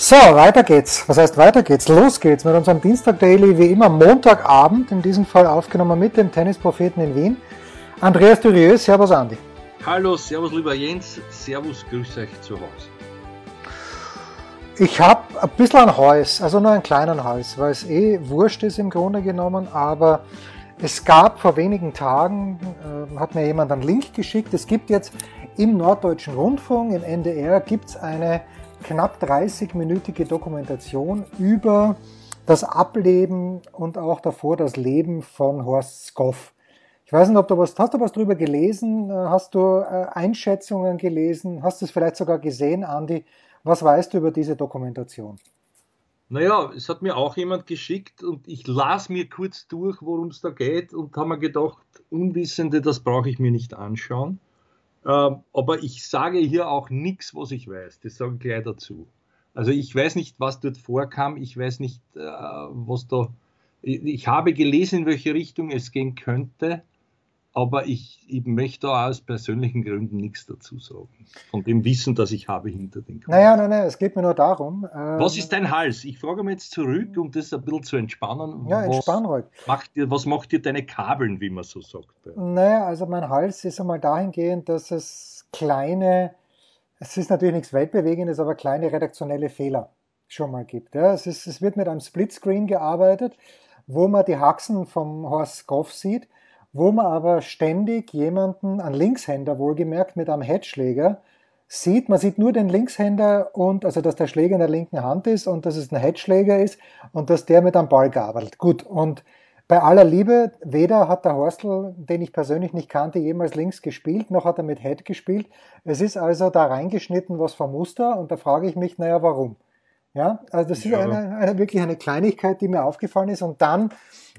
So, weiter geht's. Was heißt weiter geht's? Los geht's mit unserem Dienstag Daily, wie immer Montagabend, in diesem Fall aufgenommen mit dem Tennispropheten in Wien. Andreas Durieux, Servus Andi. Hallo, Servus lieber Jens, Servus, grüß euch zu Hause. Ich habe ein bisschen ein Hals, also nur einen kleinen Hals, weil es eh wurscht ist im Grunde genommen, aber es gab vor wenigen Tagen, äh, hat mir jemand einen Link geschickt, es gibt jetzt im Norddeutschen Rundfunk, im NDR, gibt es eine knapp 30-minütige Dokumentation über das Ableben und auch davor das Leben von Horst Skoff. Ich weiß nicht, ob du was, hast du was drüber gelesen? Hast du äh, Einschätzungen gelesen? Hast du es vielleicht sogar gesehen, Andi? Was weißt du über diese Dokumentation? Naja, es hat mir auch jemand geschickt und ich las mir kurz durch, worum es da geht und habe mir gedacht, Unwissende, das brauche ich mir nicht anschauen. Ähm, aber ich sage hier auch nichts, was ich weiß. Das sage ich gleich dazu. Also ich weiß nicht, was dort vorkam. Ich weiß nicht, äh, was da. Ich habe gelesen, in welche Richtung es gehen könnte, aber ich, ich möchte da aus persönlichen Gründen nichts dazu sagen. Von dem Wissen, das ich habe hinter den Kunden. Naja, nein, nein, es geht mir nur darum. Äh, was ist dein Hals? Ich frage mich jetzt zurück, um das ein bisschen zu entspannen. Ja, entspann ruhig. Macht dir, was macht dir deine Kabeln, wie man so sagt? Naja, also mein Hals ist einmal dahingehend, dass es kleine, es ist natürlich nichts Weltbewegendes, aber kleine redaktionelle Fehler schon mal gibt. Ja, es, ist, es wird mit einem Splitscreen gearbeitet, wo man die Haxen vom Horst Goff sieht wo man aber ständig jemanden, einen Linkshänder wohlgemerkt, mit einem Headschläger sieht. Man sieht nur den Linkshänder und, also dass der Schläger in der linken Hand ist und dass es ein Headschläger ist und dass der mit einem Ball gabelt. Gut, und bei aller Liebe, weder hat der Horstl, den ich persönlich nicht kannte, jemals links gespielt, noch hat er mit Head gespielt. Es ist also da reingeschnitten was vom Muster und da frage ich mich, naja, warum? Ja, also das ja. ist eine, eine, wirklich eine Kleinigkeit, die mir aufgefallen ist. Und dann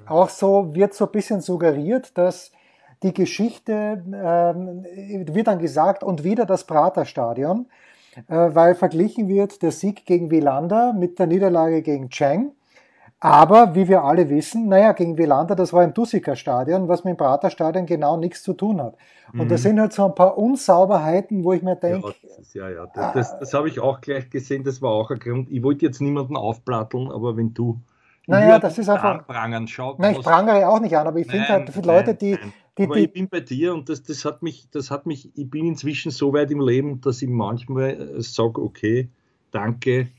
auch so wird so ein bisschen suggeriert, dass die Geschichte ähm, wird dann gesagt und wieder das Praterstadion, äh, weil verglichen wird der Sieg gegen Wielander mit der Niederlage gegen Cheng. Aber wie wir alle wissen, naja, gegen Wielander, das war im Dussiker Stadion, was mit dem Praterstadion genau nichts zu tun hat. Und mhm. da sind halt so ein paar Unsauberheiten, wo ich mir denke. Ja, ja, ja, das, das, das habe ich auch gleich gesehen, das war auch ein Grund. Ich wollte jetzt niemanden aufplatteln, aber wenn du naja, das ist einfach. Prangern, schau, nein, ich prangere auch nicht an, aber ich finde halt für Leute, die. die, aber die, ich bin bei dir und das, das hat mich, das hat mich, ich bin inzwischen so weit im Leben, dass ich manchmal äh, sage, okay, danke,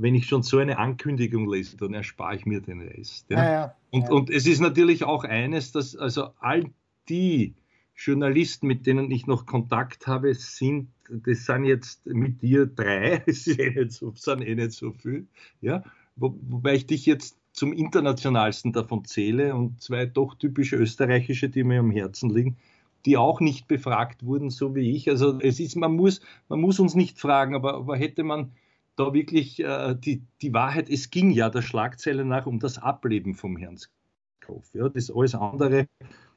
wenn ich schon so eine Ankündigung lese, dann erspare ich mir den Rest. Ja? Ja, und, ja. und es ist natürlich auch eines, dass also all die Journalisten, mit denen ich noch Kontakt habe, sind, das sind jetzt mit dir drei, das sind eh nicht so, sind eh nicht so viel, ja? Wo, wobei ich dich jetzt zum internationalsten davon zähle und zwei doch typische österreichische, die mir am Herzen liegen, die auch nicht befragt wurden, so wie ich. Also es ist, man muss, man muss uns nicht fragen, aber, aber hätte man da wirklich äh, die, die Wahrheit, es ging ja der Schlagzeile nach um das Ableben vom Herrn Skopf. Ja, das alles andere, äh,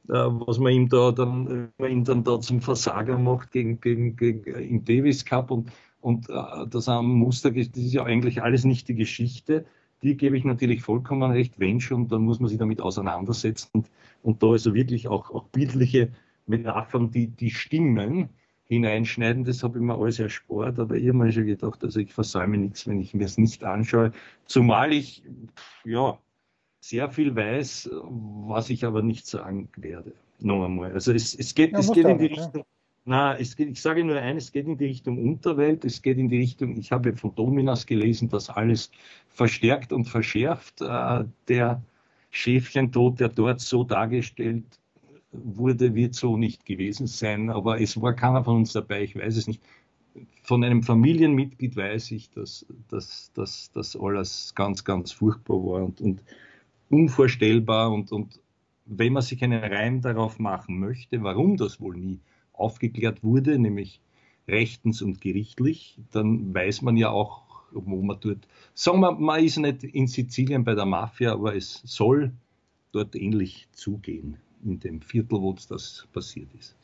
was man ihm da dann, man ihn dann da zum Versager macht gegen, gegen, gegen äh, im Davis Cup und, und äh, das am Muster, das ist ja eigentlich alles nicht die Geschichte. Die gebe ich natürlich vollkommen recht, wenn schon, dann muss man sich damit auseinandersetzen und, und da also wirklich auch, auch bildliche Metaphern, die, die stimmen, hineinschneiden, das habe ich mir alles erspart, aber ich habe mir schon gedacht, also ich versäume nichts, wenn ich mir es nicht anschaue, zumal ich ja sehr viel weiß, was ich aber nicht sagen werde. Noch einmal. Also es, es geht, ja, es geht in die Richtung, ja. na, es geht, ich sage nur eines, es geht in die Richtung Unterwelt, es geht in die Richtung, ich habe von Dominas gelesen, dass alles verstärkt und verschärft. Äh, der Schäfchentod, der dort so dargestellt wurde, wird so nicht gewesen sein. Aber es war keiner von uns dabei, ich weiß es nicht. Von einem Familienmitglied weiß ich, dass das alles ganz, ganz furchtbar war und, und unvorstellbar. Und, und wenn man sich einen Reim darauf machen möchte, warum das wohl nie aufgeklärt wurde, nämlich rechtens und gerichtlich, dann weiß man ja auch wo man dort, sagen wir, man ist nicht in Sizilien bei der Mafia, aber es soll dort ähnlich zugehen, in dem Viertel, wo das passiert ist.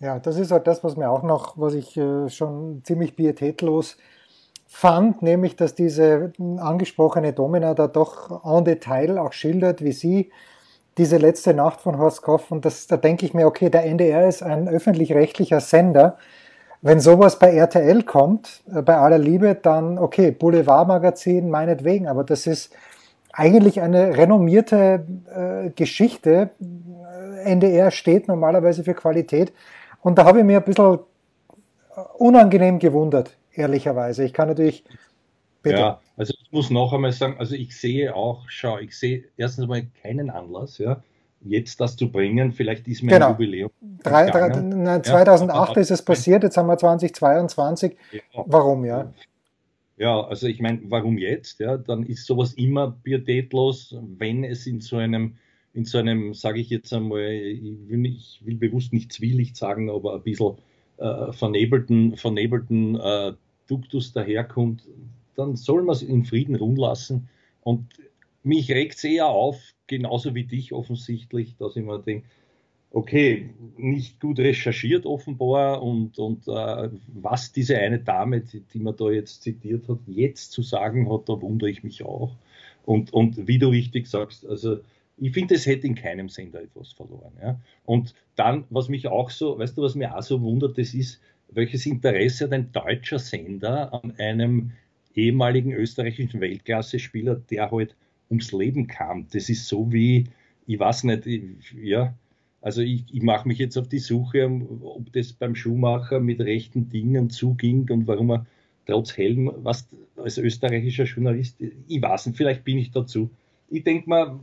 Ja, das ist halt das, was mir auch noch, was ich äh, schon ziemlich pietätlos fand, nämlich, dass diese angesprochene Domina da doch en Detail auch schildert, wie sie diese letzte Nacht von Horst Koff und das, da denke ich mir, okay, der NDR ist ein öffentlich-rechtlicher Sender. Wenn sowas bei RTL kommt, äh, bei aller Liebe, dann okay, Boulevardmagazin meinetwegen, aber das ist eigentlich eine renommierte äh, Geschichte. NDR steht normalerweise für Qualität und da habe ich mir ein bisschen unangenehm gewundert, ehrlicherweise. Ich kann natürlich. Bitte. Ja, also ich muss noch einmal sagen, also ich sehe auch, schau, ich sehe erstens mal keinen Anlass, ja, jetzt das zu bringen. Vielleicht ist mir genau. ein Jubiläum. Drei, drei, nein, 2008 ja, ist es passiert, jetzt haben wir 2022. Ja. Warum, ja? Ja, also ich meine, warum jetzt? Ja, dann ist sowas immer pietätlos, wenn es in so einem, in so einem, sage ich jetzt einmal, ich will, ich will bewusst nicht Zwielicht sagen, aber ein bisschen äh, vernebelten, vernebelten äh, Duktus daherkommt, dann soll man es in Frieden ruhen lassen. Und mich regt es eher auf, genauso wie dich offensichtlich, dass ich mir denke, okay, nicht gut recherchiert offenbar und, und äh, was diese eine Dame, die, die man da jetzt zitiert hat, jetzt zu sagen hat, da wundere ich mich auch. Und, und wie du richtig sagst, also ich finde, es hätte in keinem Sender etwas verloren. Ja? Und dann, was mich auch so, weißt du, was mir auch so wundert, das ist, welches Interesse hat ein deutscher Sender an einem ehemaligen österreichischen Weltklasse-Spieler, der halt ums Leben kam. Das ist so wie, ich weiß nicht, ja, also ich, ich mache mich jetzt auf die Suche, ob das beim Schuhmacher mit rechten Dingen zuging und warum er trotz Helm, was als österreichischer Journalist, ich weiß nicht, vielleicht bin ich dazu. Ich denke mal,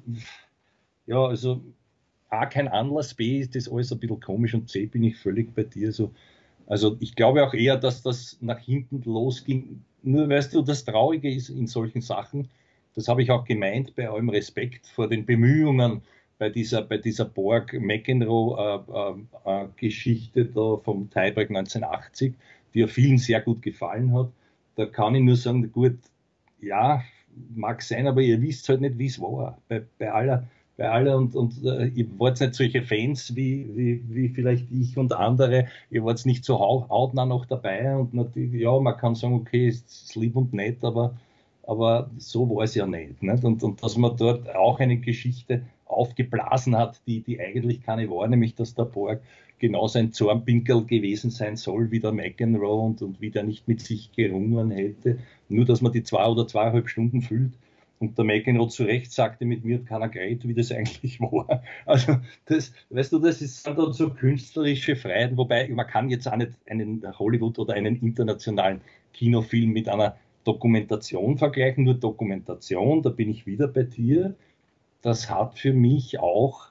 ja, also A, kein Anlass, B, ist das alles ein bisschen komisch und C, bin ich völlig bei dir. So. Also ich glaube auch eher, dass das nach hinten losging. Nur weißt du, das Traurige ist in solchen Sachen, das habe ich auch gemeint, bei allem Respekt vor den Bemühungen bei dieser, bei dieser Borg McEnroe-Geschichte äh, äh, da vom Tiebreak 1980, die ja vielen sehr gut gefallen hat. Da kann ich nur sagen, gut, ja, mag sein, aber ihr wisst halt nicht, wie es war. Bei, bei aller bei aller und, und äh, ihr wart nicht solche Fans wie, wie, wie vielleicht ich und andere, ihr wart nicht so hautnah noch dabei und natürlich, ja, man kann sagen, okay, ist, ist lieb und nett, aber, aber so war es ja nicht. nicht? Und, und dass man dort auch eine Geschichte aufgeblasen hat, die, die eigentlich keine war, nämlich dass der Borg genauso ein Zornpinkel gewesen sein soll wie der McEnroe und, und wie der nicht mit sich gerungen hätte, nur dass man die zwei oder zweieinhalb Stunden füllt und der McEnroe zu Recht sagte, mit mir hat keiner geredet, wie das eigentlich war. Also, das, weißt du, das ist dann so künstlerische Freiheit, wobei man kann jetzt auch nicht einen Hollywood oder einen internationalen Kinofilm mit einer Dokumentation vergleichen, nur Dokumentation, da bin ich wieder bei dir. Das hat für mich auch,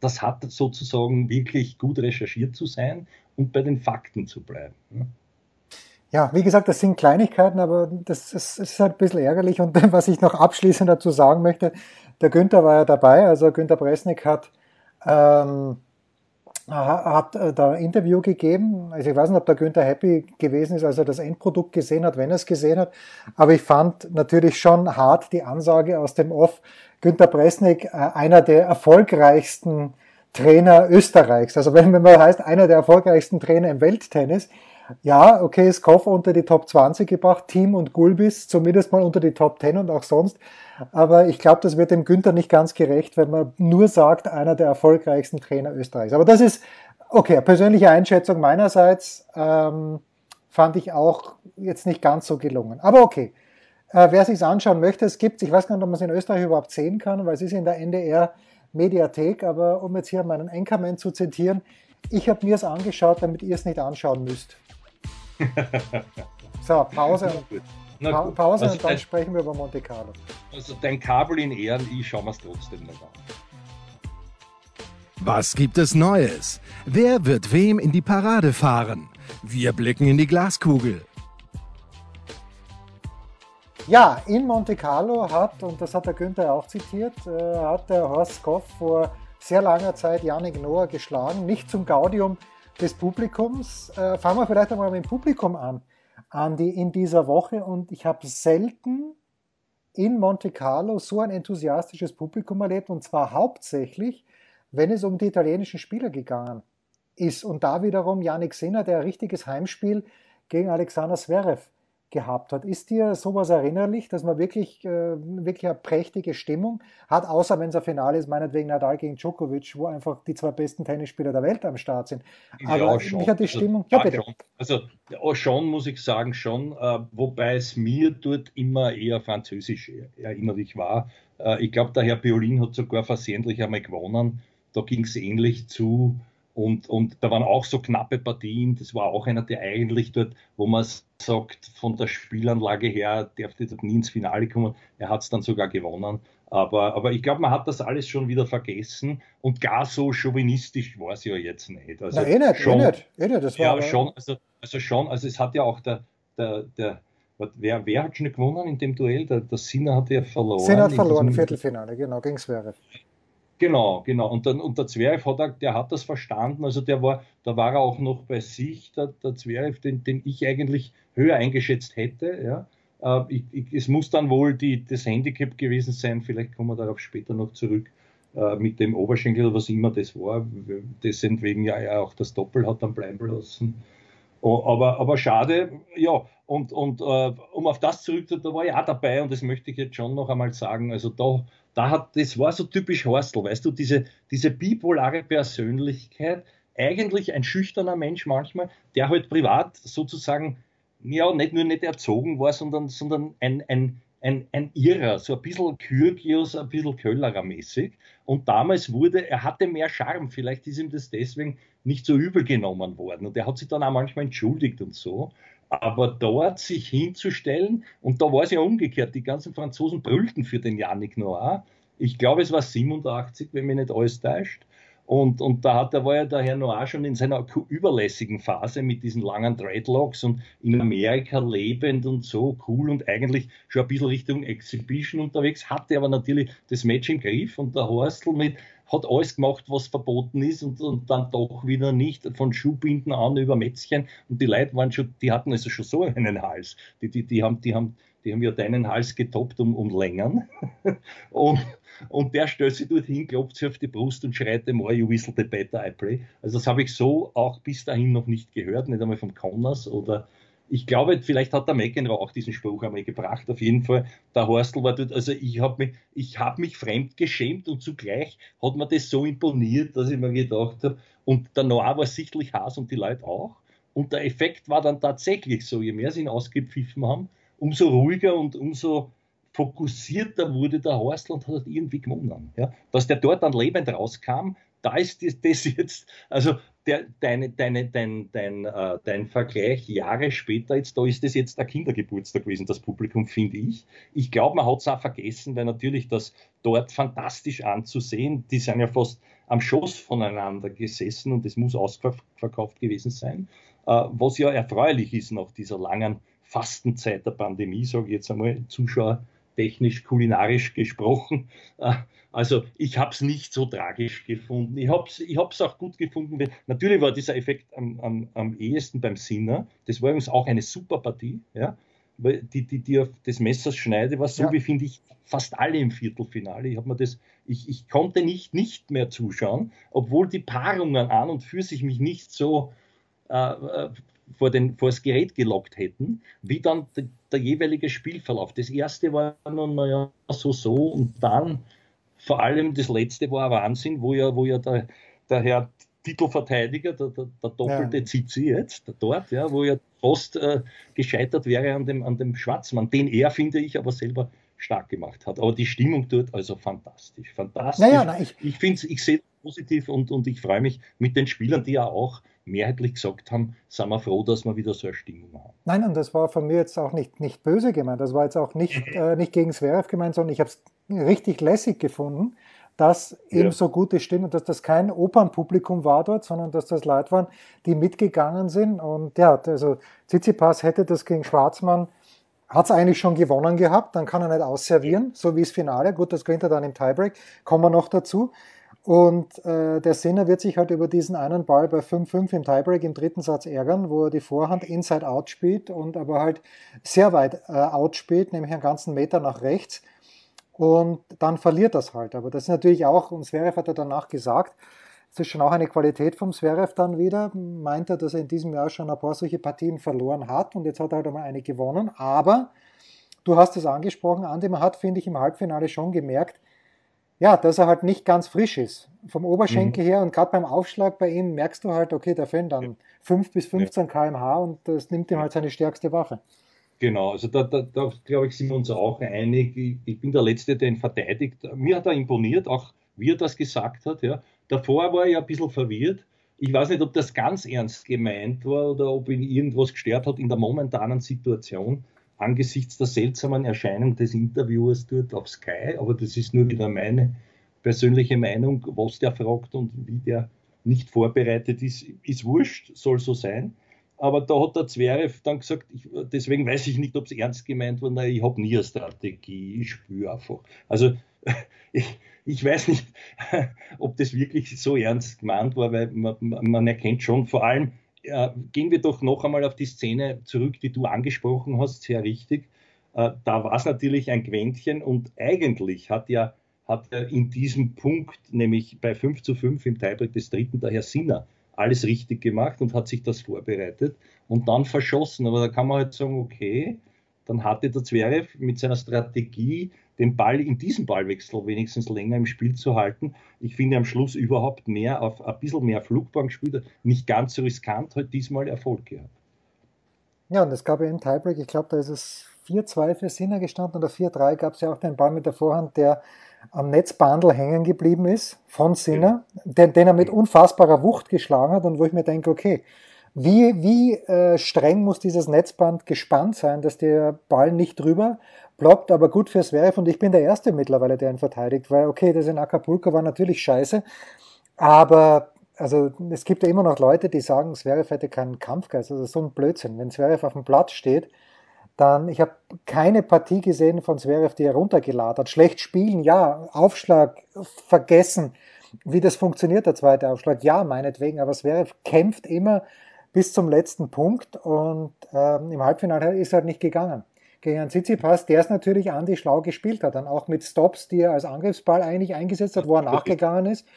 das, hat sozusagen wirklich gut recherchiert zu sein und bei den Fakten zu bleiben. Ja, wie gesagt, das sind Kleinigkeiten, aber das ist, ist halt ein bisschen ärgerlich. Und was ich noch abschließend dazu sagen möchte, der Günther war ja dabei, also Günther Bresnik hat, ähm, hat äh, da ein Interview gegeben. Also ich weiß nicht, ob der Günther happy gewesen ist, als er das Endprodukt gesehen hat, wenn er es gesehen hat. Aber ich fand natürlich schon hart die Ansage aus dem Off. Günther Bresnik, äh, einer der erfolgreichsten Trainer Österreichs. Also wenn man heißt, einer der erfolgreichsten Trainer im Welttennis, ja, okay, ist Koffer unter die Top 20 gebracht, Team und Gulbis zumindest mal unter die Top 10 und auch sonst. Aber ich glaube, das wird dem Günther nicht ganz gerecht, wenn man nur sagt, einer der erfolgreichsten Trainer Österreichs. Aber das ist, okay, persönliche Einschätzung meinerseits, ähm, fand ich auch jetzt nicht ganz so gelungen. Aber okay, äh, wer sich anschauen möchte, es gibt, ich weiß gar nicht, ob man es in Österreich überhaupt sehen kann, weil es ist in der NDR Mediathek, aber um jetzt hier meinen Anchorman zu zitieren, ich habe mir es angeschaut, damit ihr es nicht anschauen müsst. So, Pause. Na pa Pause also und dann dein, sprechen wir über Monte Carlo. Also dein Kabel in Ehren, ich schaue mir es trotzdem nicht an. Was gibt es Neues? Wer wird wem in die Parade fahren? Wir blicken in die Glaskugel. Ja, in Monte Carlo hat, und das hat der Günther auch zitiert, äh, hat der Horst Koff vor sehr langer Zeit Yannick Noah geschlagen. Nicht zum Gaudium des Publikums. Äh, fangen wir vielleicht einmal mit dem Publikum an. Andi, in dieser Woche und ich habe selten in Monte Carlo so ein enthusiastisches Publikum erlebt und zwar hauptsächlich, wenn es um die italienischen Spieler gegangen ist. Und da wiederum Yannick Sinner, der ein richtiges Heimspiel gegen Alexander Zverev gehabt hat. Ist dir sowas erinnerlich, dass man wirklich, äh, wirklich eine prächtige Stimmung hat, außer wenn es ein Finale ist, meinetwegen Nadal gegen Djokovic, wo einfach die zwei besten Tennisspieler der Welt am Start sind. Aber ja, schon. mich hat die also, Stimmung. Also, ja, bitte. Schon. Also ja, schon muss ich sagen, schon, äh, wobei es mir dort immer eher französisch erinnerlich war. Äh, ich glaube, der Herr Piolin hat sogar versehentlich einmal gewonnen. Da ging es ähnlich zu. Und, und da waren auch so knappe Partien. Das war auch einer, der eigentlich dort, wo man sagt, von der Spielanlage her, dürfte dort nie ins Finale kommen. Er hat es dann sogar gewonnen. Aber, aber ich glaube, man hat das alles schon wieder vergessen und gar so chauvinistisch war es ja jetzt nicht. Also Na, eh nicht, eh schon, eh nicht, eh nicht. Das war ja, schon, also, also schon, also es hat ja auch der, der, der Wer, wer hat schon gewonnen in dem Duell? Der, der Sinner hat ja verloren. Sinner hat verloren, Viertelfinale, genau, gegen Zverev. Genau, genau. Und, dann, und der Zverev hat, der hat das verstanden. Also der war, da war er auch noch bei sich, der, der Zverev, den, den ich eigentlich höher eingeschätzt hätte. Ja. Äh, ich, ich, es muss dann wohl die, das Handicap gewesen sein, vielleicht kommen wir darauf später noch zurück, äh, mit dem Oberschenkel was immer das war, deswegen ja auch das Doppel hat dann bleiben lassen. Aber, aber schade, ja, und, und uh, um auf das zurückzukommen, da war ich auch dabei und das möchte ich jetzt schon noch einmal sagen. Also da, da hat, das war so typisch Horstel, weißt du, diese, diese bipolare Persönlichkeit, eigentlich ein schüchterner Mensch manchmal, der halt privat sozusagen, ja, nicht nur nicht erzogen war, sondern, sondern ein, ein, ein, ein Irrer, so ein bisschen Kyrgios, ein bisschen Köllerer mäßig. Und damals wurde, er hatte mehr Charme, vielleicht ist ihm das deswegen nicht so übel genommen worden. Und er hat sich dann auch manchmal entschuldigt und so. Aber dort sich hinzustellen, und da war es ja umgekehrt, die ganzen Franzosen brüllten für den Yannick Noir. Ich glaube, es war 87, wenn mich nicht alles täuscht. Und, und da, hat, war ja der Herr Noir schon in seiner überlässigen Phase mit diesen langen Dreadlocks und in Amerika lebend und so cool und eigentlich schon ein bisschen Richtung Exhibition unterwegs, hatte aber natürlich das Match im Griff und der Horstl mit, hat alles gemacht, was verboten ist und, und dann doch wieder nicht, von Schuhbinden an über Mätzchen und die Leute waren schon, die hatten also schon so einen Hals. Die, die, die haben, die haben, die haben ja deinen Hals getoppt um, um Längern. und, und der stellt sich dorthin, klopft sich auf die Brust und schreit dem you whistle the better I play. Also das habe ich so auch bis dahin noch nicht gehört, nicht einmal von Connors oder ich glaube, vielleicht hat der McEnroe auch diesen Spruch einmal gebracht. Auf jeden Fall, der Horstl war dort, also ich habe mich, ich mich fremd geschämt und zugleich hat mir das so imponiert, dass ich mir gedacht habe, und der Noir war sichtlich Haas und die Leute auch. Und der Effekt war dann tatsächlich so, je mehr sie ihn ausgepfiffen haben, umso ruhiger und umso fokussierter wurde der Horstl und hat irgendwie gewonnen. Ja? Dass der dort dann lebend rauskam, da ist das, das jetzt, also der, deine, deine, dein, dein, äh, dein Vergleich Jahre später, jetzt, da ist das jetzt der Kindergeburtstag gewesen, das Publikum, finde ich. Ich glaube, man hat es auch vergessen, weil natürlich das dort fantastisch anzusehen, die sind ja fast am Schoß voneinander gesessen und es muss ausverkauft gewesen sein, äh, was ja erfreulich ist nach dieser langen Fastenzeit der Pandemie, sage ich jetzt einmal, zuschauertechnisch, kulinarisch gesprochen. Äh, also ich habe es nicht so tragisch gefunden. Ich habe es ich auch gut gefunden. Weil, natürlich war dieser Effekt am, am, am ehesten beim Sinner. Das war übrigens auch eine super Partie. Ja? Weil die, die, die auf des Messers Schneide war so, ja. wie finde ich, fast alle im Viertelfinale. Ich, mir das, ich, ich konnte nicht, nicht mehr zuschauen, obwohl die Paarungen an und für sich mich nicht so äh, äh vor, den, vor das Gerät gelockt hätten, wie dann der, der jeweilige Spielverlauf. Das erste war nun, naja, so, so und dann vor allem das letzte war Wahnsinn, wo ja, wo ja der, der Herr Titelverteidiger, der, der, der doppelte ja. Zizi jetzt, dort, ja, wo ja fast äh, gescheitert wäre an dem, an dem Schwarzmann, den er, finde ich, aber selber stark gemacht hat. Aber die Stimmung dort, also fantastisch, fantastisch. Naja, na, ich ich finde ich sehe positiv und, und ich freue mich mit den Spielern, die ja auch mehrheitlich gesagt haben, sind wir froh, dass wir wieder so eine Stimmung haben. Nein, und das war von mir jetzt auch nicht, nicht böse gemeint. Das war jetzt auch nicht, äh, nicht gegen Zverev gemeint, sondern ich habe es richtig lässig gefunden, dass ja. eben so gute Stimmen, dass das kein Opernpublikum war dort, sondern dass das Leute waren, die mitgegangen sind. Und ja, also Tsitsipas hätte das gegen Schwarzmann, hat es eigentlich schon gewonnen gehabt, dann kann er nicht ausservieren, so wie das Finale. Gut, das gewinnt er dann im Tiebreak, kommen wir noch dazu. Und äh, der Sinner wird sich halt über diesen einen Ball bei 5-5 im Tiebreak im dritten Satz ärgern, wo er die Vorhand inside-out spielt und aber halt sehr weit äh, out spielt, nämlich einen ganzen Meter nach rechts. Und dann verliert das halt. Aber das ist natürlich auch, und Zverev hat er danach gesagt, das ist schon auch eine Qualität vom Zverev dann wieder. Meint er, dass er in diesem Jahr schon ein paar solche Partien verloren hat und jetzt hat er halt einmal eine gewonnen. Aber du hast es angesprochen, Andi, man hat, finde ich, im Halbfinale schon gemerkt, ja, dass er halt nicht ganz frisch ist. Vom Oberschenkel mhm. her und gerade beim Aufschlag bei ihm merkst du halt, okay, der fällt dann ja. 5 bis 15 ja. km/h und das nimmt ihm halt seine stärkste Waffe. Genau, also da, da, da glaube ich, sind wir uns auch einig. Ich, ich, bin der Letzte, der ihn verteidigt. Mir hat er imponiert, auch wie er das gesagt hat. Ja. Davor war er ja ein bisschen verwirrt. Ich weiß nicht, ob das ganz ernst gemeint war oder ob ihn irgendwas gestört hat in der momentanen Situation angesichts der seltsamen Erscheinung des Interviewers dort auf Sky, aber das ist nur wieder meine persönliche Meinung, was der fragt und wie der nicht vorbereitet ist, ist wurscht, soll so sein. Aber da hat der Zverev dann gesagt, ich, deswegen weiß ich nicht, ob es ernst gemeint war, nein, ich habe nie eine Strategie, ich spüre einfach. Also ich, ich weiß nicht, ob das wirklich so ernst gemeint war, weil man, man erkennt schon, vor allem äh, gehen wir doch noch einmal auf die Szene zurück, die du angesprochen hast, sehr richtig. Äh, da war es natürlich ein Quäntchen und eigentlich hat ja, hat ja in diesem Punkt, nämlich bei 5 zu 5 im Tiebreak des dritten, der Herr Sinner alles richtig gemacht und hat sich das vorbereitet und dann verschossen. Aber da kann man halt sagen, okay, dann hatte der Zverev mit seiner Strategie den Ball in diesem Ballwechsel wenigstens länger im Spiel zu halten. Ich finde am Schluss überhaupt mehr auf ein bisschen mehr Flugbahn gespielt, nicht ganz so riskant, hat diesmal Erfolg gehabt. Ja, und es gab ja im Tiebreak, ich glaube, da ist es 4-2 für Sinner gestanden oder 4-3 gab es ja auch den Ball mit der Vorhand, der am Netzbandel hängen geblieben ist von Sinner, den, den, er mit unfassbarer Wucht geschlagen hat und wo ich mir denke, okay, wie, wie äh, streng muss dieses Netzband gespannt sein, dass der Ball nicht drüber ploppt, aber gut fürs Zverev und ich bin der Erste mittlerweile, der ihn verteidigt, weil okay, das in Acapulco war natürlich scheiße, aber also es gibt ja immer noch Leute, die sagen, Zverev hätte keinen Kampfgeist, also so ein Blödsinn. Wenn Zverev auf dem Platz steht, dann, ich habe keine Partie gesehen von Zverev, die er runtergeladen hat. Schlecht spielen, ja, Aufschlag vergessen, wie das funktioniert, der zweite Aufschlag, ja, meinetwegen, aber Zverev kämpft immer bis zum letzten Punkt und ähm, im Halbfinale ist er halt nicht gegangen gegen einen Tsitsipas, der es natürlich Andi schlau gespielt hat, dann auch mit Stops, die er als Angriffsball eigentlich eingesetzt hat, wo er nachgegangen ist.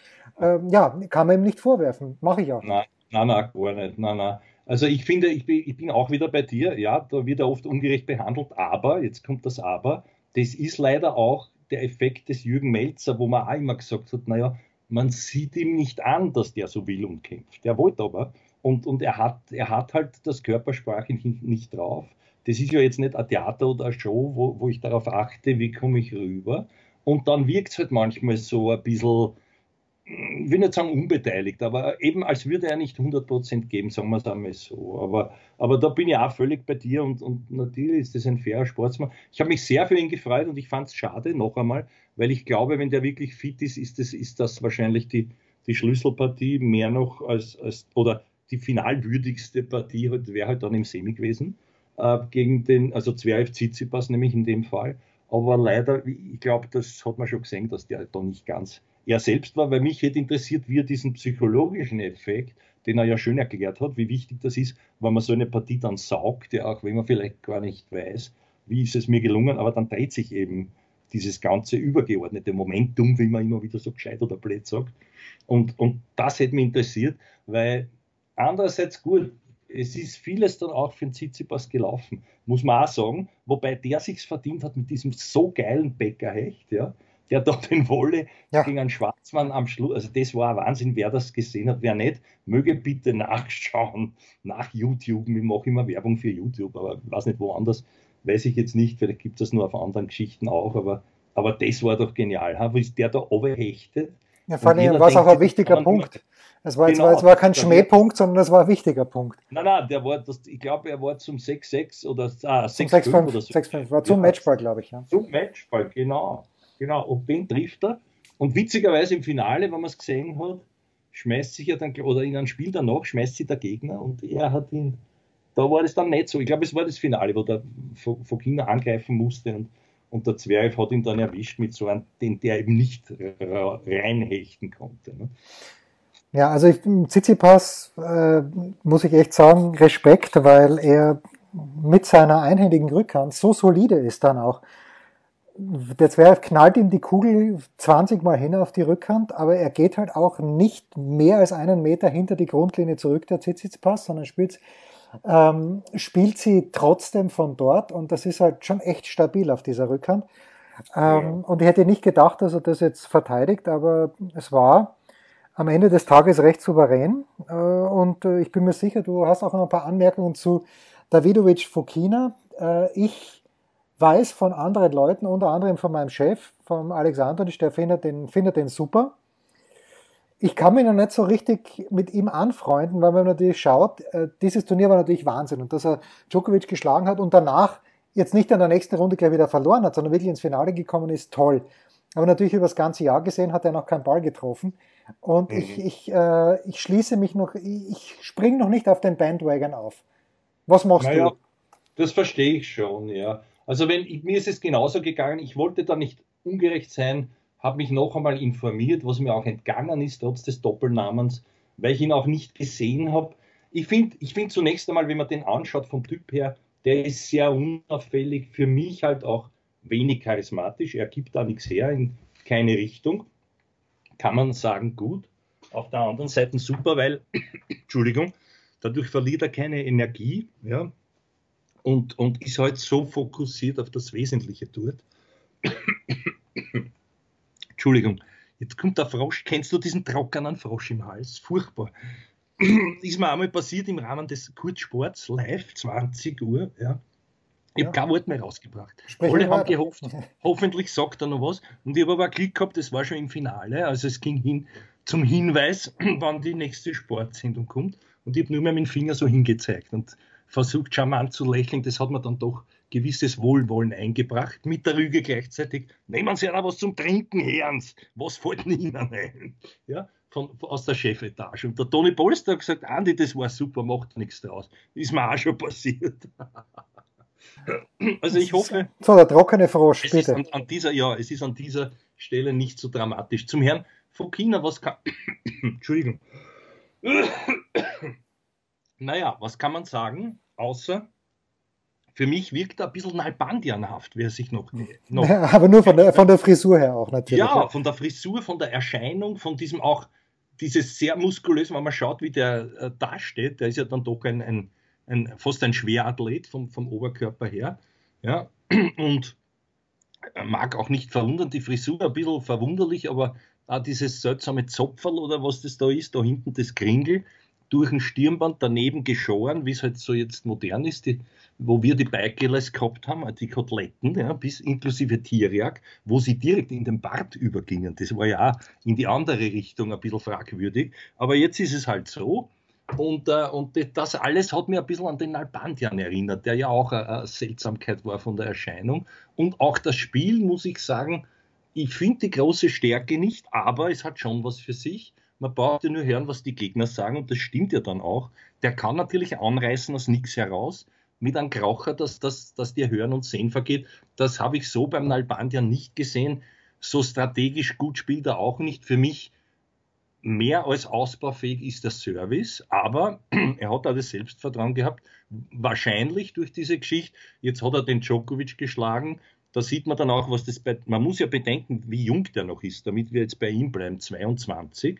Ähm, ja, kann man ihm nicht vorwerfen. Mache ich auch. Nein, nein, nein, gar nicht. Nein, nein. Also ich finde, ich bin, ich bin auch wieder bei dir. Ja, da wird er oft ungerecht behandelt, aber, jetzt kommt das Aber, das ist leider auch der Effekt des Jürgen Melzer, wo man auch immer gesagt hat, naja, man sieht ihm nicht an, dass der so will und kämpft. Der wollte aber. Und, und er, hat, er hat halt das Körpersprache nicht drauf das ist ja jetzt nicht ein Theater oder eine Show, wo, wo ich darauf achte, wie komme ich rüber. Und dann wirkt es halt manchmal so ein bisschen, ich will nicht sagen unbeteiligt, aber eben als würde er nicht 100% geben, sagen wir es einmal so. Aber, aber da bin ich auch völlig bei dir und, und natürlich ist das ein fairer Sportsmann. Ich habe mich sehr für ihn gefreut und ich fand es schade, noch einmal, weil ich glaube, wenn der wirklich fit ist, ist das, ist das wahrscheinlich die, die Schlüsselpartie mehr noch als, als oder die finalwürdigste Partie wäre halt dann im Semi gewesen äh, gegen den, also Zverev Tsitsipas nämlich in dem Fall. Aber leider, ich glaube, das hat man schon gesehen, dass der da nicht ganz er selbst war, weil mich hätte interessiert, wie er diesen psychologischen Effekt, den er ja schön erklärt hat, wie wichtig das ist, wenn man so eine Partie dann saugt, ja auch wenn man vielleicht gar nicht weiß, wie ist es mir gelungen, aber dann dreht sich eben dieses ganze übergeordnete Momentum, wie man immer wieder so gescheit oder blöd sagt. Und, und das hätte mich interessiert, weil andererseits gut, es ist vieles dann auch für den Tsitsipas gelaufen, muss man auch sagen, wobei der sich's verdient hat mit diesem so geilen Bäckerhecht, ja, der da den Wolle ja. gegen einen Schwarzmann am Schluss, also das war ein Wahnsinn, wer das gesehen hat, wer nicht, möge bitte nachschauen, nach YouTube, ich mache immer Werbung für YouTube, aber ich weiß nicht woanders, weiß ich jetzt nicht, vielleicht gibt es das nur auf anderen Geschichten auch, aber, aber das war doch genial, ha? wie ist der da overhechtet. Ja, vor allem war es auch ein wichtiger Punkt. Es war, genau, war kein Schmähpunkt, sondern es war ein wichtiger Punkt. Nein, nein, der war, das, ich glaube, er war zum 6-6 oder ah, 6-5 oder so. 6-5, war zum. Matchball, glaube ich. Ja. Zum Matchball, genau. genau. Und den trifft er. Und witzigerweise im Finale, wenn man es gesehen hat, schmeißt sich ja dann, oder in einem Spiel danach, schmeißt sich der Gegner und er hat ihn, da war das dann nicht so. Ich glaube, es war das Finale, wo der Fokina angreifen musste und, und der Zwerg hat ihn dann erwischt mit so einem, den der eben nicht reinhechten konnte. Ne? Ja, also ich, Tsitsipas äh, muss ich echt sagen, Respekt, weil er mit seiner einhändigen Rückhand so solide ist dann auch. Der Zwerg knallt ihm die Kugel 20 Mal hin auf die Rückhand, aber er geht halt auch nicht mehr als einen Meter hinter die Grundlinie zurück, der Tsitsipas, sondern spielt, ähm, spielt sie trotzdem von dort und das ist halt schon echt stabil auf dieser Rückhand. Ähm, und ich hätte nicht gedacht, dass er das jetzt verteidigt, aber es war am Ende des Tages recht souverän. Äh, und äh, ich bin mir sicher, du hast auch noch ein paar Anmerkungen zu Davidovic Fokina. Äh, ich weiß von anderen Leuten, unter anderem von meinem Chef, vom Alexandrowitsch, der findet den, findet den super. Ich kann mich noch nicht so richtig mit ihm anfreunden, weil man natürlich schaut, dieses Turnier war natürlich Wahnsinn und dass er Djokovic geschlagen hat und danach jetzt nicht in der nächsten Runde gleich wieder verloren hat, sondern wirklich ins Finale gekommen ist, toll. Aber natürlich über das ganze Jahr gesehen hat er noch keinen Ball getroffen. Und mhm. ich, ich, äh, ich schließe mich noch, ich springe noch nicht auf den Bandwagon auf. Was machst naja, du? Das verstehe ich schon, ja. Also wenn mir ist es genauso gegangen, ich wollte da nicht ungerecht sein, habe mich noch einmal informiert, was mir auch entgangen ist, trotz des Doppelnamens, weil ich ihn auch nicht gesehen habe. Ich finde ich find zunächst einmal, wenn man den anschaut vom Typ her, der ist sehr unauffällig, für mich halt auch wenig charismatisch, er gibt da nichts her in keine Richtung kann man sagen, gut. Auf der anderen Seite super, weil, Entschuldigung, dadurch verliert er keine Energie ja, und, und ist halt so fokussiert auf das Wesentliche dort. Entschuldigung, jetzt kommt der Frosch. Kennst du diesen trockenen Frosch im Hals? Furchtbar. ist mir einmal passiert im Rahmen des Kurzsports, live, 20 Uhr. Ja. Ich habe kein Wort mehr rausgebracht. Sprechen Alle haben gehofft, hoffentlich sagt er noch was. Und ich habe aber Glück gehabt, das war schon im Finale. Also es ging hin zum Hinweis, wann die nächste Sportsendung kommt. Und ich habe nur mehr mit dem Finger so hingezeigt und versucht charmant zu lächeln. Das hat mir dann doch gewisses Wohlwollen eingebracht. Mit der Rüge gleichzeitig, nehmen Sie einer was zum Trinken, Herrens. Was fällt Ihnen ein? Ja, von, aus der Chefetage. Und der Toni Polster hat gesagt, Andi, das war super, macht nichts draus. Ist mir auch schon passiert. Also ich hoffe. So, der trockene Frosch, bitte. An, an, dieser, ja, es ist an dieser Stelle nicht so dramatisch. Zum Herrn Fokina, was kann. Entschuldigung. naja, was kann man sagen, außer für mich wirkt er ein bisschen Nalbandianhaft, wer sich noch. noch aber nur von der, von der Frisur her auch natürlich. Ja, von der Frisur, von der Erscheinung, von diesem auch, dieses sehr muskulös, wenn man schaut, wie der äh, dasteht, der ist ja dann doch ein, ein ein, fast ein Schwerathlet vom, vom Oberkörper her. Ja, und mag auch nicht verwundern, die Frisur ein bisschen verwunderlich, aber auch dieses seltsame Zopferl oder was das da ist, da hinten das Kringel, durch ein Stirnband daneben geschoren, wie es halt so jetzt modern ist, die, wo wir die Bikeles gehabt haben, die Koteletten, ja, bis inklusive Tierjag, wo sie direkt in den Bart übergingen. Das war ja auch in die andere Richtung ein bisschen fragwürdig. Aber jetzt ist es halt so, und, äh, und das alles hat mir ein bisschen an den Albandian erinnert, der ja auch eine, eine, Seltsamkeit war von der Erscheinung. Und auch das Spiel, muss ich sagen, ich finde die große Stärke nicht, aber es hat schon was für sich. Man braucht ja nur hören, was die Gegner sagen, und das stimmt ja dann auch. Der kann natürlich anreißen aus nichts heraus, mit einem Kraucher, dass, dass, dass dir Hören und Sehen vergeht. Das habe ich so beim Nalbandian nicht gesehen. So strategisch gut spielt er auch nicht. Für mich mehr als ausbaufähig ist der Service, aber er hat auch das Selbstvertrauen gehabt, wahrscheinlich durch diese Geschichte. Jetzt hat er den Djokovic geschlagen. Da sieht man dann auch, was das bei, man muss ja bedenken, wie jung der noch ist, damit wir jetzt bei ihm bleiben, 22.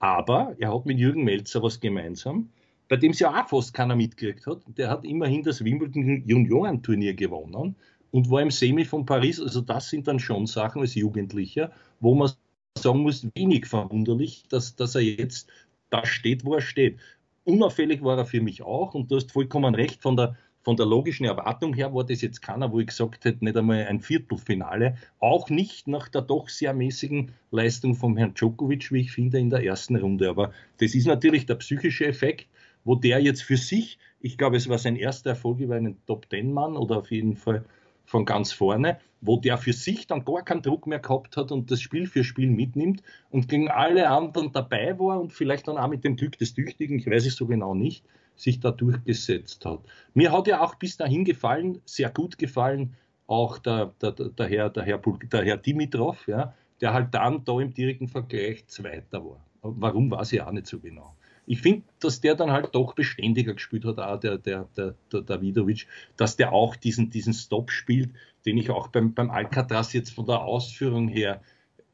Aber er hat mit Jürgen Melzer was gemeinsam, bei dem es ja auch fast keiner mitgekriegt hat. Der hat immerhin das Wimbledon Juniorenturnier gewonnen und war im Semi von Paris. Also das sind dann schon Sachen als Jugendlicher, wo man sagen muss, wenig verwunderlich, dass, dass er jetzt da steht, wo er steht. Unauffällig war er für mich auch und du hast vollkommen recht, von der, von der logischen Erwartung her war das jetzt keiner, wo ich gesagt hätte, nicht einmal ein Viertelfinale. Auch nicht nach der doch sehr mäßigen Leistung von Herrn Djokovic, wie ich finde, in der ersten Runde. Aber das ist natürlich der psychische Effekt, wo der jetzt für sich, ich glaube, es war sein erster Erfolg über einen Top-Ten-Mann oder auf jeden Fall von ganz vorne, wo der für sich dann gar keinen Druck mehr gehabt hat und das Spiel für Spiel mitnimmt und gegen alle anderen dabei war und vielleicht dann auch mit dem Glück des Tüchtigen, ich weiß es so genau nicht, sich da durchgesetzt hat. Mir hat ja auch bis dahin gefallen, sehr gut gefallen, auch der, der, der, Herr, der, Herr, der Herr Dimitrov, ja, der halt dann da im direkten Vergleich Zweiter war. Warum weiß ich auch nicht so genau. Ich finde, dass der dann halt doch beständiger gespielt hat, auch der, der, der, der Davidovic, dass der auch diesen, diesen Stop spielt, den ich auch beim, beim Alcatraz jetzt von der Ausführung her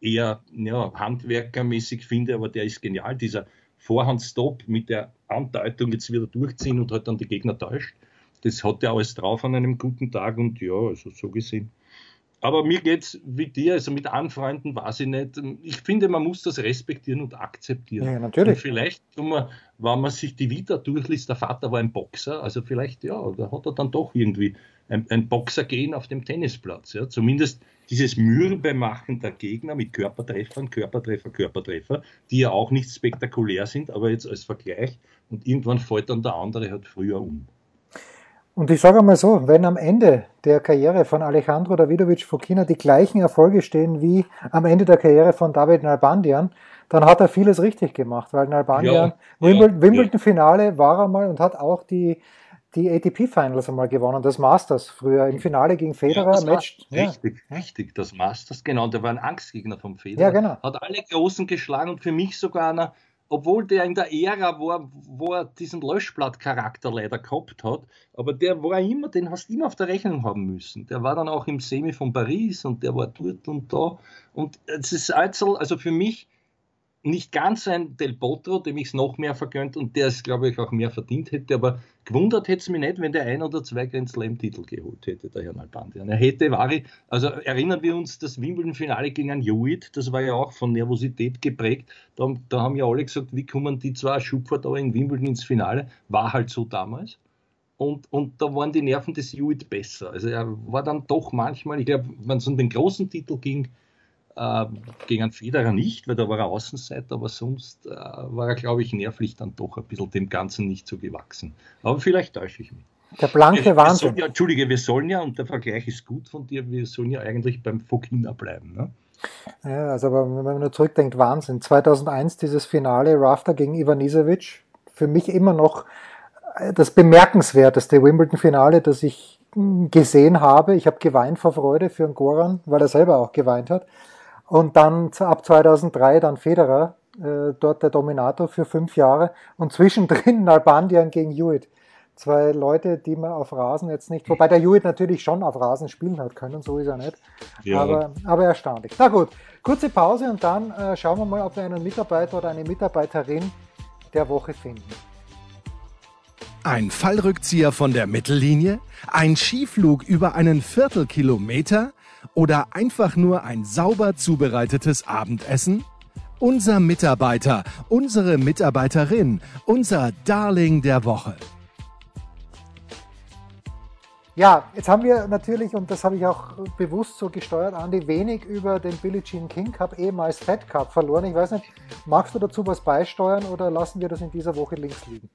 eher ja, handwerkermäßig finde, aber der ist genial, dieser Vorhandstop mit der Andeutung jetzt wieder durchziehen und halt dann die Gegner täuscht. Das hat er alles drauf an einem guten Tag und ja, also so gesehen. Aber mir geht es wie dir, also mit Anfreunden weiß ich nicht. Ich finde, man muss das respektieren und akzeptieren. Ja, natürlich. Und vielleicht, wenn man, wenn man sich die Vita durchliest, der Vater war ein Boxer, also vielleicht, ja, da hat er dann doch irgendwie ein, ein Boxer gehen auf dem Tennisplatz. Ja. Zumindest dieses Mürbe machen der Gegner mit Körpertreffern, Körpertreffer, Körpertreffer, die ja auch nicht spektakulär sind, aber jetzt als Vergleich. Und irgendwann fällt dann der andere halt früher um. Und ich sage einmal so, wenn am Ende der Karriere von Alejandro Davidovic Fokina die gleichen Erfolge stehen wie am Ende der Karriere von David Nalbandian, dann hat er vieles richtig gemacht, weil Nalbandian, ja, Wimbledon, ja, Wimbledon Finale war er mal und hat auch die, die ATP Finals einmal gewonnen, das Masters früher im Finale gegen Federer. Ja, Match, richtig, ja. richtig, das Masters, genau, der war ein Angstgegner vom Federer. Ja, genau. Hat alle Großen geschlagen und für mich sogar einer obwohl der in der Ära war, wo er diesen Löschblatt-Charakter leider gehabt hat, aber der war immer, den hast du immer auf der Rechnung haben müssen. Der war dann auch im Semi von Paris und der war dort und da. Und es ist also für mich nicht ganz ein Del Potro, dem ich es noch mehr vergönnt und der es, glaube ich, auch mehr verdient hätte, aber gewundert hätte es mich nicht, wenn der ein oder zwei Grand Slam-Titel geholt hätte, der Herr Nalbandian. Er hätte, war ich, also erinnern wir uns das Wimbledon-Finale gegen einen Hewitt, das war ja auch von Nervosität geprägt. Da, da haben ja alle gesagt, wie kommen die zwei Schupfer da in Wimbledon ins Finale? War halt so damals. Und, und da waren die Nerven des Hewitt besser. Also er war dann doch manchmal, ich glaube, wenn es um den großen Titel ging, gegen einen Federer nicht, weil da war er Außenseiter, aber sonst äh, war er, glaube ich, nervlich dann doch ein bisschen dem Ganzen nicht so gewachsen. Aber vielleicht täusche ich mich. Der blanke wir, Wahnsinn. Wir ja, Entschuldige, wir sollen ja, und der Vergleich ist gut von dir, wir sollen ja eigentlich beim Fokina bleiben. Ne? Ja, also aber wenn man nur zurückdenkt, Wahnsinn. 2001 dieses Finale Rafter gegen Ivanisevic, für mich immer noch das bemerkenswerteste Wimbledon-Finale, das ich hm, gesehen habe. Ich habe geweint vor Freude für einen Goran, weil er selber auch geweint hat. Und dann ab 2003 dann Federer, äh, dort der Dominator für fünf Jahre. Und zwischendrin Nalbandian gegen Hewitt. Zwei Leute, die man auf Rasen jetzt nicht, wobei der Hewitt natürlich schon auf Rasen spielen hat können, so ist er nicht. Ja. Aber, aber erstaunlich. Na gut, kurze Pause und dann äh, schauen wir mal, ob wir einen Mitarbeiter oder eine Mitarbeiterin der Woche finden. Ein Fallrückzieher von der Mittellinie? Ein Skiflug über einen Viertelkilometer? Oder einfach nur ein sauber zubereitetes Abendessen? Unser Mitarbeiter, unsere Mitarbeiterin, unser Darling der Woche. Ja, jetzt haben wir natürlich, und das habe ich auch bewusst so gesteuert, Andi, wenig über den Billie Jean King Cup, ehemals Fed Cup, verloren. Ich weiß nicht, magst du dazu was beisteuern oder lassen wir das in dieser Woche links liegen?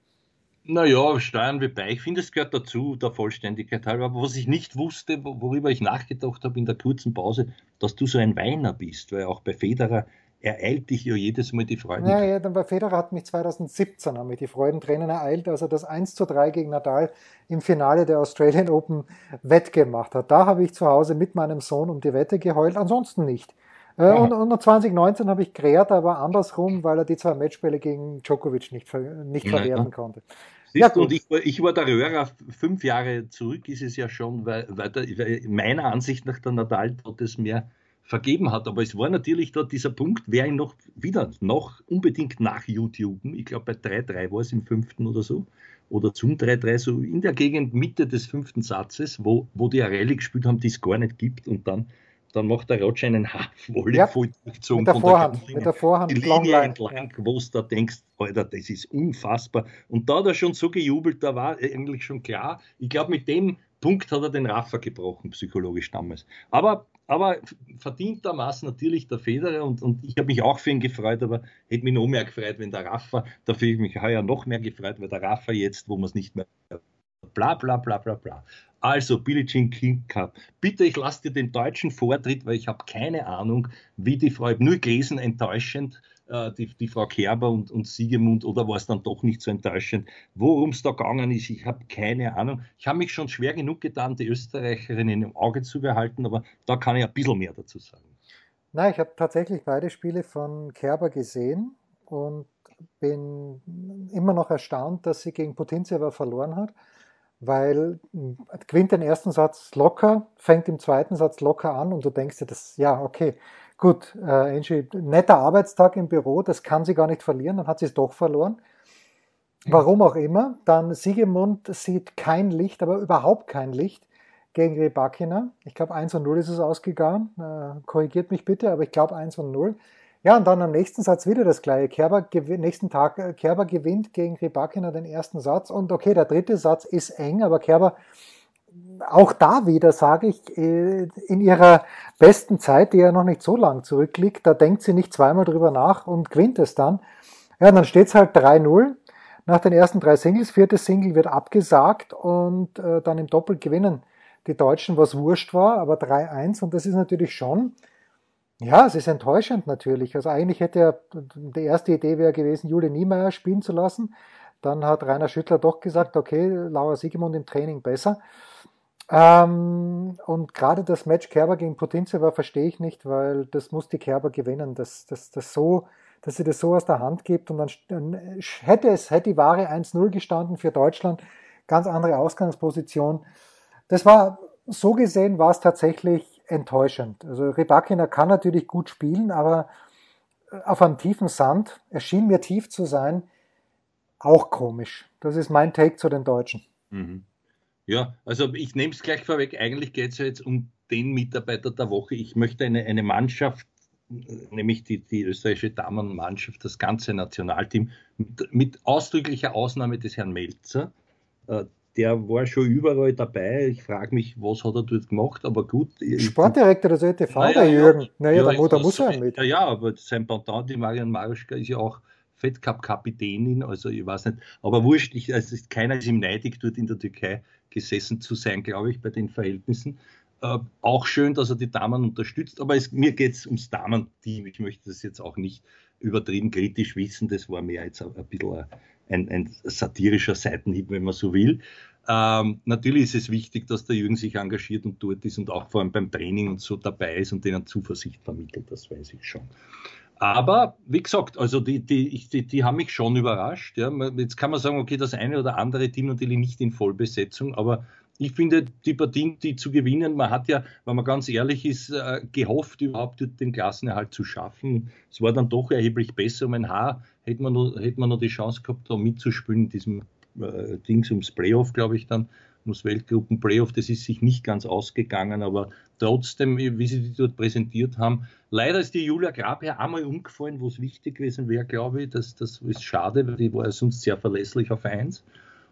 Naja, steuern wir bei. Ich finde, es gehört dazu, der Vollständigkeit halber. Aber was ich nicht wusste, worüber ich nachgedacht habe in der kurzen Pause, dass du so ein Weiner bist, weil auch bei Federer ereilt dich ja jedes Mal die Freude. Ja, ja, dann bei Federer hat mich 2017 haben mich die Freudentränen ereilt, als er das 1 zu 3 gegen Nadal im Finale der Australian Open wettgemacht hat. Da habe ich zu Hause mit meinem Sohn um die Wette geheult, ansonsten nicht. Äh, und, und 2019 habe ich Kreat aber andersrum, weil er die zwei Matchspiele gegen Djokovic nicht, nicht verwerten ja. konnte. Ja, und ich, ich, war der Röhrer, fünf Jahre zurück ist es ja schon, weil, weil, der, weil meiner Ansicht nach der Nadal dort es mehr vergeben hat. Aber es war natürlich dort dieser Punkt, wer ihn noch wieder, noch unbedingt nach YouTube, ich glaube bei 3-3 war es im fünften oder so, oder zum 3-3, so in der Gegend Mitte des fünften Satzes, wo, wo die Arelli gespielt haben, die es gar nicht gibt und dann dann macht der Roger einen Halfvolley ja, voll durchgezogen mit der Vorhand, der mit der Vorhand die Linie entlang, ja. wo du da denkst, Alter, das ist unfassbar. Und da hat er schon so gejubelt, da war eigentlich schon klar, ich glaube, mit dem Punkt hat er den Raffer gebrochen, psychologisch damals. Aber, aber verdientermaßen natürlich der Federer und, und ich habe mich auch für ihn gefreut, aber hätte mich noch mehr gefreut, wenn der Raffer, dafür habe ich mich heuer noch mehr gefreut, weil der Raffer jetzt, wo man es nicht mehr bla bla bla bla bla. Also, Billie Jean King Cup. Bitte, ich lasse dir den deutschen Vortritt, weil ich habe keine Ahnung, wie die Frau, ich habe nur gelesen, enttäuschend, äh, die, die Frau Kerber und, und Siegemund oder war es dann doch nicht so enttäuschend? Worum es da gegangen ist, ich habe keine Ahnung. Ich habe mich schon schwer genug getan, die Österreicherin im Auge zu behalten, aber da kann ich ein bisschen mehr dazu sagen. Nein, ich habe tatsächlich beide Spiele von Kerber gesehen und bin immer noch erstaunt, dass sie gegen Potenziava verloren hat, weil gewinnt den ersten Satz locker, fängt im zweiten Satz locker an und du denkst dir, das, ja, okay, gut, äh, Angie, netter Arbeitstag im Büro, das kann sie gar nicht verlieren, dann hat sie es doch verloren. Warum auch immer. Dann Siegemund sieht kein Licht, aber überhaupt kein Licht gegen Rebakina. Ich glaube 1 und 0 ist es ausgegangen. Äh, korrigiert mich bitte, aber ich glaube 1 und 0. Ja, und dann am nächsten Satz wieder das gleiche. Kerber nächsten Tag, äh, Kerber gewinnt gegen Rebakina den ersten Satz. Und okay, der dritte Satz ist eng, aber Kerber, auch da wieder sage ich, äh, in ihrer besten Zeit, die ja noch nicht so lang zurückliegt, da denkt sie nicht zweimal drüber nach und gewinnt es dann. Ja, dann steht es halt 3-0 nach den ersten drei Singles. Viertes Single wird abgesagt und äh, dann im Doppel gewinnen die Deutschen, was wurscht war, aber 3-1 und das ist natürlich schon ja, es ist enttäuschend natürlich. Also eigentlich hätte er, die erste Idee wäre gewesen, Jule Niemeyer spielen zu lassen. Dann hat Rainer Schüttler doch gesagt, okay, Laura Siegemund im Training besser. Ähm, und gerade das Match Kerber gegen Potenziava verstehe ich nicht, weil das muss die Kerber gewinnen, dass, dass, dass, so, dass sie das so aus der Hand gibt. Und dann, dann hätte es, hätte die Ware 1-0 gestanden für Deutschland, ganz andere Ausgangsposition. Das war, so gesehen war es tatsächlich enttäuschend. Also Rybakina kann natürlich gut spielen, aber äh, auf einem tiefen Sand, er schien mir tief zu sein, auch komisch. Das ist mein Take zu den Deutschen. Mhm. Ja, also ich nehme es gleich vorweg. Eigentlich geht es ja jetzt um den Mitarbeiter der Woche. Ich möchte eine, eine Mannschaft, nämlich die, die österreichische Damenmannschaft, das ganze Nationalteam, mit, mit ausdrücklicher Ausnahme des Herrn Melzer, äh, der war schon überall dabei. Ich frage mich, was hat er dort gemacht, aber gut. Sportdirektor des ÖTV, naja, der Jürgen. Naja, ja, da, muss er mit. Ja, ja, aber sein Pendant, die Marian Maruschka, ist ja auch Fettcup-Kapitänin, also ich weiß nicht, aber wurscht, ich, also keiner ist ihm neidig, dort in der Türkei gesessen zu sein, glaube ich, bei den Verhältnissen. Äh, auch schön, dass er die Damen unterstützt, aber es, mir geht es ums Damenteam. Ich möchte das jetzt auch nicht übertrieben kritisch wissen, das war mehr jetzt ein, ein bisschen ein, ein satirischer Seitenhieb, wenn man so will. Ähm, natürlich ist es wichtig, dass der Jürgen sich engagiert und dort ist und auch vor allem beim Training und so dabei ist und denen Zuversicht vermittelt, das weiß ich schon. Aber wie gesagt, also die, die, die, die haben mich schon überrascht. Ja. Jetzt kann man sagen, okay, das eine oder andere Team natürlich nicht in Vollbesetzung, aber ich finde, die Partien, die zu gewinnen, man hat ja, wenn man ganz ehrlich ist, äh, gehofft, überhaupt den Klassenerhalt zu schaffen. Es war dann doch erheblich besser. Um ein Haar hätte man noch, hätte man noch die Chance gehabt, da mitzuspielen in diesem äh, Dings ums Playoff, glaube ich, dann ums Weltgruppen-Playoff. Das ist sich nicht ganz ausgegangen, aber trotzdem, wie sie die dort präsentiert haben. Leider ist die Julia Grabherr einmal umgefallen, wo es wichtig gewesen wäre, glaube ich. Das, das ist schade, weil die war ja sonst sehr verlässlich auf eins.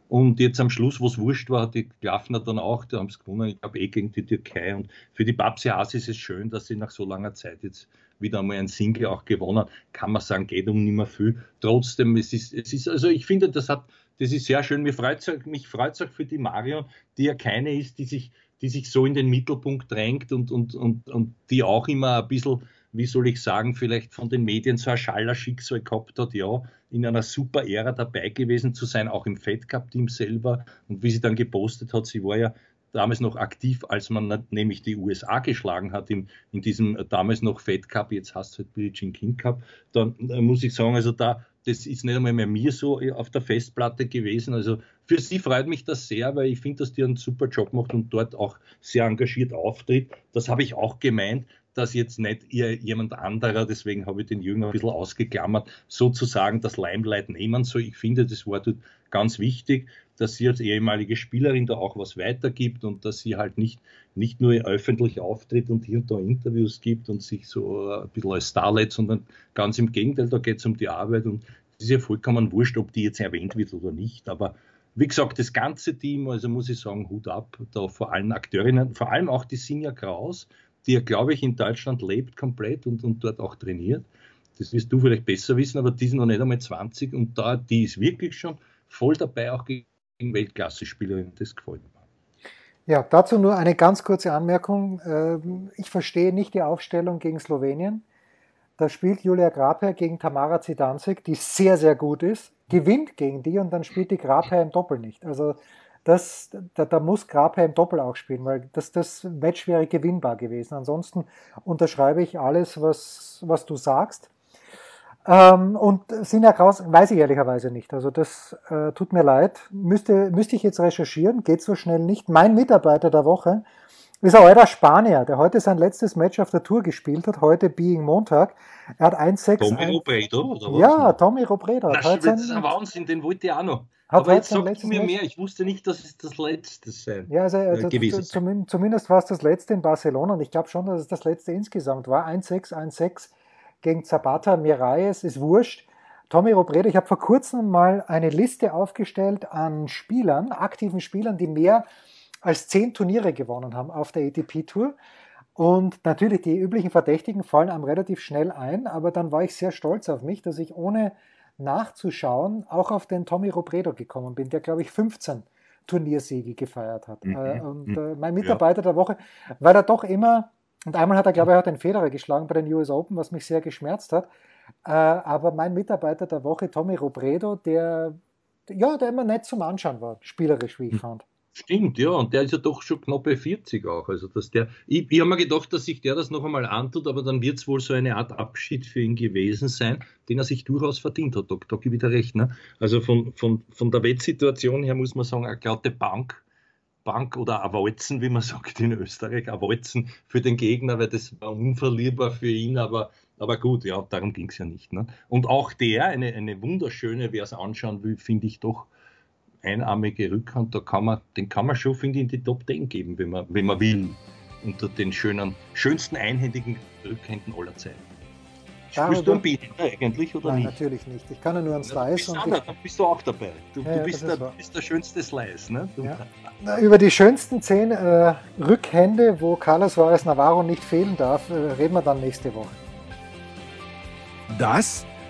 Und jetzt am Schluss, wo es wurscht war, die Klaffner dann auch, da haben sie gewonnen, ich glaube eh gegen die Türkei. Und für die Babsi Haas ist es schön, dass sie nach so langer Zeit jetzt wieder einmal ein Single auch gewonnen hat. Kann man sagen, geht um nicht mehr viel. Trotzdem, es ist, es ist, also ich finde, das hat, das ist sehr schön. Mir freut es mich freut's auch für die Marion, die ja keine ist, die sich, die sich so in den Mittelpunkt drängt und, und, und, und die auch immer ein bisschen wie soll ich sagen, vielleicht von den Medien so ein Schaller-Schicksal gehabt hat, ja, in einer super Ära dabei gewesen zu sein, auch im Fed Cup-Team selber. Und wie sie dann gepostet hat, sie war ja damals noch aktiv, als man nämlich die USA geschlagen hat in, in diesem damals noch Fed Cup, jetzt hast du halt Billie Jean King Cup, dann äh, muss ich sagen, also da, das ist nicht einmal mehr mir so auf der Festplatte gewesen. Also für sie freut mich das sehr, weil ich finde, dass die einen super Job macht und dort auch sehr engagiert auftritt. Das habe ich auch gemeint dass jetzt nicht ihr, jemand anderer, deswegen habe ich den Jünger ein bisschen ausgeklammert, sozusagen das Limelight nehmen soll. Ich finde, das war dort ganz wichtig, dass sie als ehemalige Spielerin da auch was weitergibt und dass sie halt nicht, nicht nur öffentlich auftritt und hier und da Interviews gibt und sich so ein bisschen als Starlet, sondern ganz im Gegenteil, da geht es um die Arbeit und es ist ja vollkommen wurscht, ob die jetzt erwähnt wird oder nicht, aber wie gesagt, das ganze Team, also muss ich sagen, Hut ab, da vor allen Akteurinnen, vor allem auch die Sinja Kraus, die ja, glaube ich, in Deutschland lebt komplett und, und dort auch trainiert. Das wirst du vielleicht besser wissen, aber die sind noch nicht einmal 20 und da, die ist wirklich schon voll dabei, auch gegen Weltklasse-Spielerinnen. Das gefällt mir. Ja, dazu nur eine ganz kurze Anmerkung. Ähm, ich verstehe nicht die Aufstellung gegen Slowenien. Da spielt Julia Grabherr gegen Tamara Zidanzig, die sehr, sehr gut ist, gewinnt gegen die und dann spielt die Grabherr im Doppel nicht. Also das, da, da muss Grabherr im Doppel auch spielen, weil das, das Match wäre gewinnbar gewesen. Ansonsten unterschreibe ich alles, was, was du sagst. Ähm, und Sinja Kraus weiß ich ehrlicherweise nicht. Also das äh, tut mir leid. Müsste, müsste ich jetzt recherchieren, geht so schnell nicht. Mein Mitarbeiter der Woche ist ein alter Spanier, der heute sein letztes Match auf der Tour gespielt hat, heute Being Montag. Er hat 1-6. Tommy Robredo, oder was? Ja, Tommy Robredo. Das, das ist ein Wahnsinn, den wollte ich auch noch. Hat Aber jetzt sagt mir mehr, ich wusste nicht, dass es das letzte sein ja, also, äh, gewesen zum, Zumindest war es das letzte in Barcelona und ich glaube schon, dass es das letzte insgesamt war. 1-6, 1-6 gegen Zapata, Miralles, ist wurscht. Tommy Robredo, ich habe vor kurzem mal eine Liste aufgestellt an Spielern, aktiven Spielern, die mehr als zehn Turniere gewonnen haben auf der ATP-Tour. Und natürlich, die üblichen Verdächtigen fallen einem relativ schnell ein, aber dann war ich sehr stolz auf mich, dass ich ohne nachzuschauen auch auf den Tommy Robredo gekommen bin, der, glaube ich, 15 Turniersiege gefeiert hat. Mhm. Äh, und mhm. äh, mein Mitarbeiter ja. der Woche, weil er doch immer, und einmal hat er, glaube ich, auch den Federer geschlagen bei den US Open, was mich sehr geschmerzt hat. Äh, aber mein Mitarbeiter der Woche, Tommy Robredo, der, ja, der immer nett zum Anschauen war, spielerisch, wie ich mhm. fand. Stimmt, ja, und der ist ja doch schon knapp bei 40 auch. Also, dass der, ich, ich habe mir gedacht, dass sich der das noch einmal antut, aber dann wird es wohl so eine Art Abschied für ihn gewesen sein, den er sich durchaus verdient hat. Da, da gebe ich wieder recht. Ne? Also von, von, von der Wettsituation her muss man sagen, eine glatte Bank, Bank oder ein Walzen, wie man sagt in Österreich, ein Walzen für den Gegner, weil das war unverlierbar für ihn, aber, aber gut, ja, darum ging es ja nicht. Ne? Und auch der, eine, eine wunderschöne, wer es anschauen will, finde ich doch einarmige Rückhand, da kann man, den kann man schon, finde ich, in die Top 10 geben, wenn man, wenn man will. Unter den schönen, schönsten einhändigen Rückhänden aller Zeiten. Spielst du ein Behälter eigentlich oder Nein, nicht? natürlich nicht. Ich kann ja nur einen Slice. Ja, du bist, dann bist du auch dabei. Du, ja, du bist, der, bist, der, schönste Slice. Ne? Ja. Na, über die schönsten zehn äh, Rückhände, wo Carlos Suarez Navarro nicht fehlen darf, äh, reden wir dann nächste Woche. Das